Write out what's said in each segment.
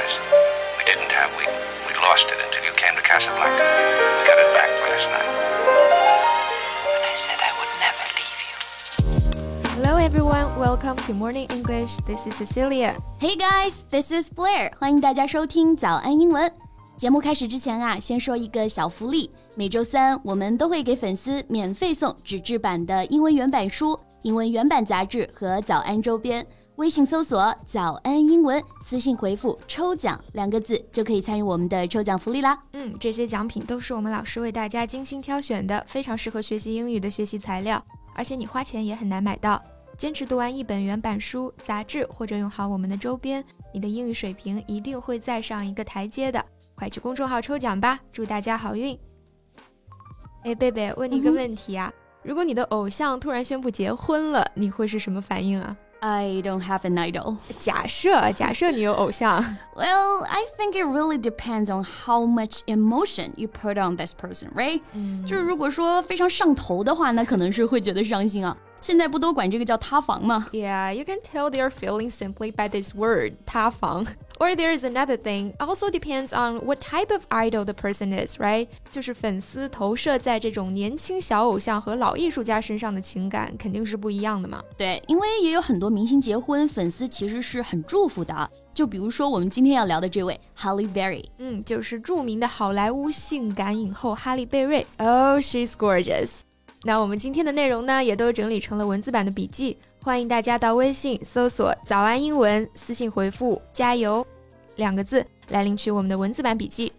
prize. We didn't have, we, we lost it until you came to Casablanca. We got it back last night. And I said I would never leave you. Hello everyone, welcome to Morning English. This is Cecilia. Hey guys, this is Blair. 欢迎大家收听早安英文。节目开始之前啊，先说一个小福利。每周三我们都会给粉丝免费送纸质版的英文原版书、英文原版杂志和早安周边。 微信搜索“早安英文”，私信回复“抽奖”两个字就可以参与我们的抽奖福利啦。嗯，这些奖品都是我们老师为大家精心挑选的，非常适合学习英语的学习材料，而且你花钱也很难买到。坚持读完一本原版书、杂志，或者用好我们的周边，你的英语水平一定会再上一个台阶的。快去公众号抽奖吧，祝大家好运！哎，贝贝，问你一个问题啊，如果你的偶像突然宣布结婚了，你会是什么反应啊？I don't have an idol. 假设，假设你有偶像， Well, I think it really depends on how much emotion you put on this person, right? 就是如果说非常上头的话，那可能是会觉得伤心啊。 现在不都管这个叫塌房吗？ Yeah, you can tell they are feeling simply by this word, 塌房. Or there is another thing, also depends on what type of idol the person is, right? 就是粉丝投射在这种年轻小偶像和老艺术家身上的情感肯定是不一样的嘛。对，因为也有很多明星结婚，粉丝其实是很祝福的啊。就比如说我们今天要聊的这位 Halle Berry。嗯，就是着名的好莱坞性感影后哈利贝瑞。Oh, she's gorgeous. 那我们今天的内容呢，也都整理成了文字版的笔记，欢迎大家到微信搜索“早安英文”，私信回复“加油”两个字来领取我们的文字版笔记。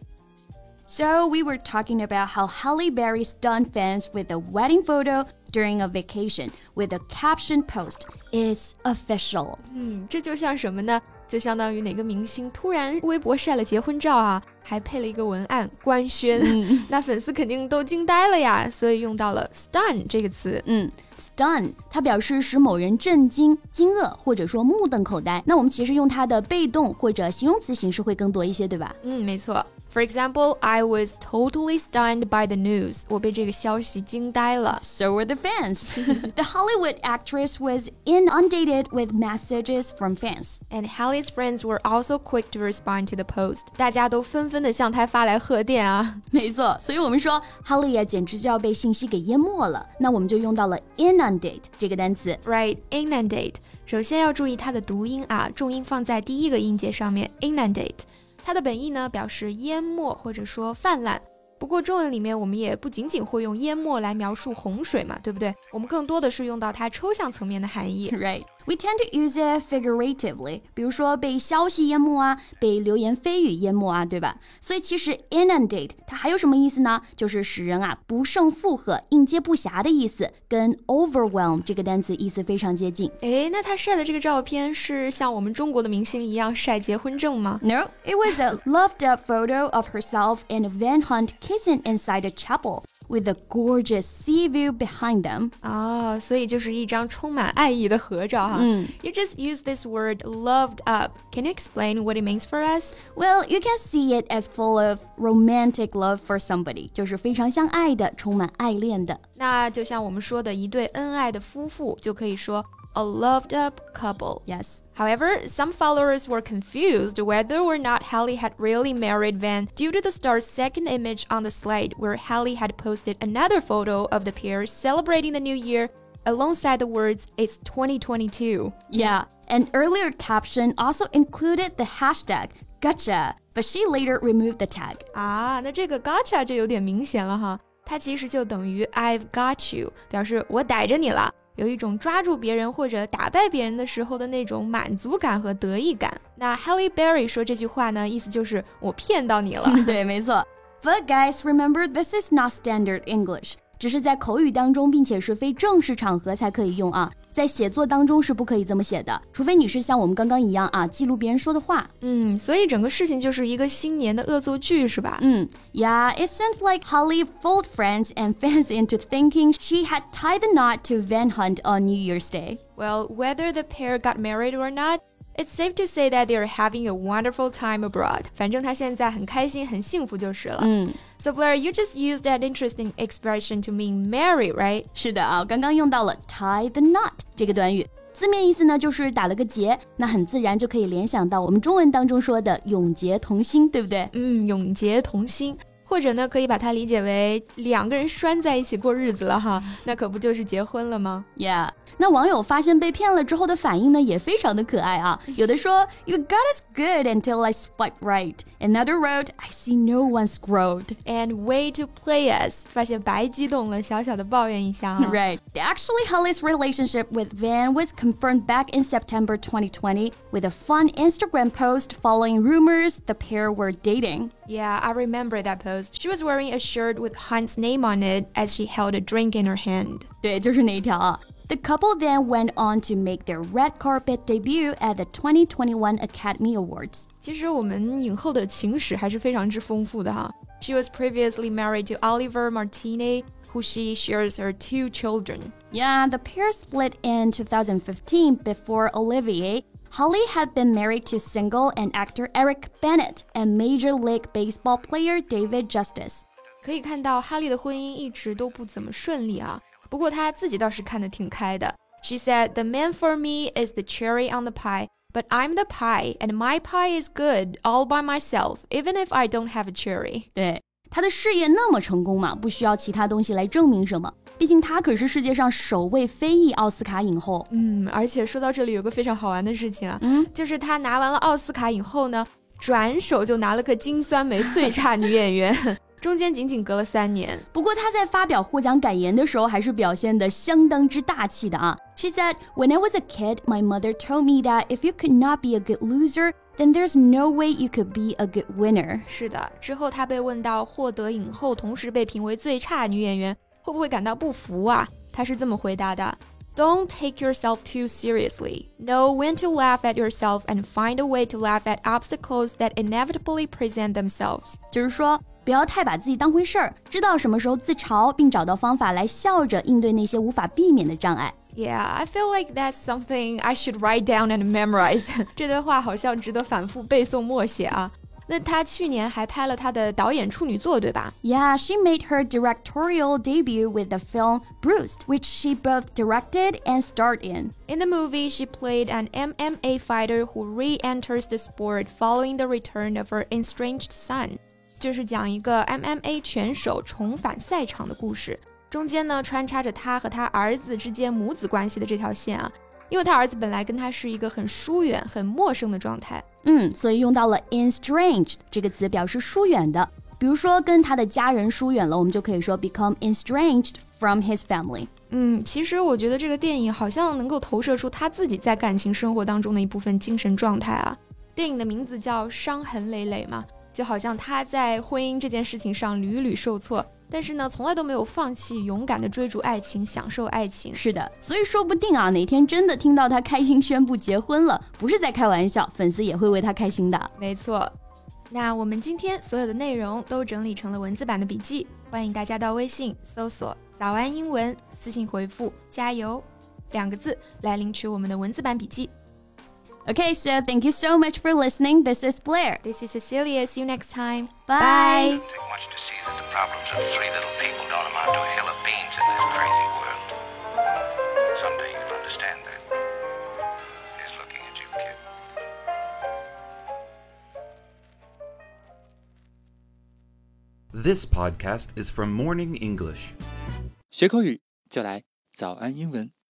So we were talking about how Halle Berry stunned fans with a wedding photo during a vacation with a caption post, "It's official." 嗯，这就像什么呢？就相当于哪个明星突然微博晒了结婚照啊， 还配了一个文案官宣，嗯、那粉丝肯定都惊呆了呀，所以用到了 “stun” 这个词。嗯，“stun” 它表示使某人震惊、惊愕或者说目瞪口呆。那我们其实用它的被动或者形容词形式会更多一些，对吧？嗯，没错。For example, I was totally stunned by the news. 我被这个消息惊呆了. Were the fans. the Hollywood actress was inundated with messages from fans. And Halle's friends were also quick to respond to the post. 大家都纷纷的向他发来贺电啊。没错，所以我们说 Holly 啊，简直就要被信息给淹没了。那我们就用到了 inundate 这个单词。Right, inundate. 首先要注意它的读音啊，重音放在第一个音节上面。Inundate，它的本意呢表示淹没或者说泛滥。不过中文里面我们也不仅仅会用淹没来描述洪水嘛，对不对？我们更多的是用到它抽象层面的含义。Right. We tend to use it figuratively，比如说被消息淹没啊，被流言蜚语淹没啊，对吧？所以其实 inundate 它还有什么意思呢？就是使人啊不胜负荷、应接不暇的意思，跟 overwhelm 这个单词意思非常接近。诶，那他晒的这个照片是像我们中国的明星一样晒结婚证吗？ No, it was a loved up photo of herself and Van Hunt kissing inside a chapel with a gorgeous sea view behind them. 哦，所以就是一张充满爱意的合照哈。嗯 You just use this word loved up. Can you explain what it means for us? Well, you can see it as full of romantic love for somebody，就是非常相爱的，充满爱恋的。那就像我们说的一对恩爱的夫妇，就可以说 a loved up couple, yes. However, some followers were confused whether or not Halle had really married Van due to the star's second image on the slide, where Halle had posted another photo of the pair celebrating the new year alongside the words, It's 2022. Yeah, an earlier caption also included the hashtag gotcha, but she later removed the tag. Ah, 啊，那这个 gotcha 就有点明显了哈。它其实就等于 I've got you，表示我逮着你了。有一种抓住别人或者打败别人的时候的那种满足感和得意感。那 Halle Berry 说这句话呢，意思就是我骗到你了。对，没错。But guys, remember this is not standard English. 只是在口语当中，并且是非正式场合才可以用啊，在写作当中是不可以这么写的，除非你是像我们刚刚一样啊，记录别人说的话。嗯，所以整个事情就是一个新年的恶作剧，是吧？嗯，Yeah, it seems like Halle fooled friends and fans into thinking she had tied the knot to Van Hunt on New Year's Day. Well, whether the pair got married or not. It's safe to say that they are having a wonderful time abroad. 反正他现在很开心、很幸福就是了。嗯，So Blair, you just used that interesting expression to mean marry, right? 是的啊，刚刚用到了 tie the knot 这个短语。字面意思呢就是打了个结，那很自然就可以联想到我们中文当中说的永结同心，对不对？嗯，永结同心。或者呢，可以把它理解为两个人拴在一起过日子了哈，那可不就是结婚了吗？Yeah，那网友发现被骗了之后的反应呢，也非常的可爱啊。有的说，You got us good until I swipe right. Another wrote, I see no one scrolled. And way to play us. 发现白激动了，小小的抱怨一下哈。Right. Actually, Halle's relationship with Van was confirmed back in September 2020 with a fun Instagram post following rumors the pair were dating. Yeah, I remember that post. She was wearing a shirt with Hunt's name on it as she held a drink in her hand. 对，就是那一条啊。The couple then went on to make their red carpet debut at the 2021 Academy Awards. 其实我们影后的情史还是非常之丰富的哈。She was previously married to Olivier Martinez, who she shares her two children. Yeah, the pair split in 2015 before Olivier, Halle had been married to single and actor Eric Bennett and Major League Baseball player David justice she said, "The man for me is the cherry on the pie, but I'm the pie, and my pie is good all by myself, even if I don't have a cherry." 对，她的事业那么成功嘛，不需要其他东西来证明什么。毕竟她可是世界上首位非裔奥斯卡影后。嗯，而且说到这里，有个非常好玩的事情啊，嗯，就是她拿完了奥斯卡影后呢，转手就拿了个金酸梅最差女演员。中间仅仅隔了三年。不过她在发表获奖感言的时候，还是表现得相当之大气的啊。She said, "When I was a kid, my mother told me that if you could not be a good loser, then there's no way you could be a good winner." 是的。之后她被问到获得影后，同时被评为最差女演员，会不会感到不服啊？他是这么回答的：Don't take yourself too seriously. Know when to laugh at yourself and find a way to laugh at obstacles that inevitably present themselves. 就是说。不要太把自己当回事儿，知道什么时候自嘲，并找到方法来笑着应对那些无法避免的障碍。Yeah, I feel like that's something I should write down and memorize. 这段话好像值得反复背诵默写啊。 那她去年还拍了她的导演处女作，对吧？Yeah, she made her directorial debut with the film Bruised, which she both directed and starred in. In the movie, she played an MMA fighter who re-enters the sport following the return of her estranged son. 就是讲一个 MMA 拳手重返赛场的故事，中间呢穿插着他和他儿子之间母子关系的这条线啊， 因为他儿子本来跟他是一个很疏远、很陌生的状态，嗯，所以用到了 estranged 这个词表示疏远的，比如说跟他的家人疏远了，我们就可以说 become estranged from his family。嗯，其实我觉得这个电影好像能够投射出他自己在感情生活当中的一部分精神状态啊。电影的名字叫《伤痕累累》嘛。就好像他在婚姻这件事情上屡屡受挫，但是呢，从来都没有放弃，勇敢的追逐爱情，享受爱情。是的，所以说不定啊，哪天真的听到他开心宣布结婚了，不是在开玩笑，粉丝也会为他开心的。没错，那我们今天所有的内容都整理成了文字版的笔记，欢迎大家到微信搜索“早安英文”，私信回复“加油”两个字来领取我们的文字版笔记。Okay, so thank you so much for listening. This is Blair. This is Cecilia. See you next time. Bye. Take much to see that the problems of three little people don't amount to a hill of beans in this crazy world. Someday you'll understand that. Here's looking at you, kid. This podcast is from Morning English. 学口语就来早安英文。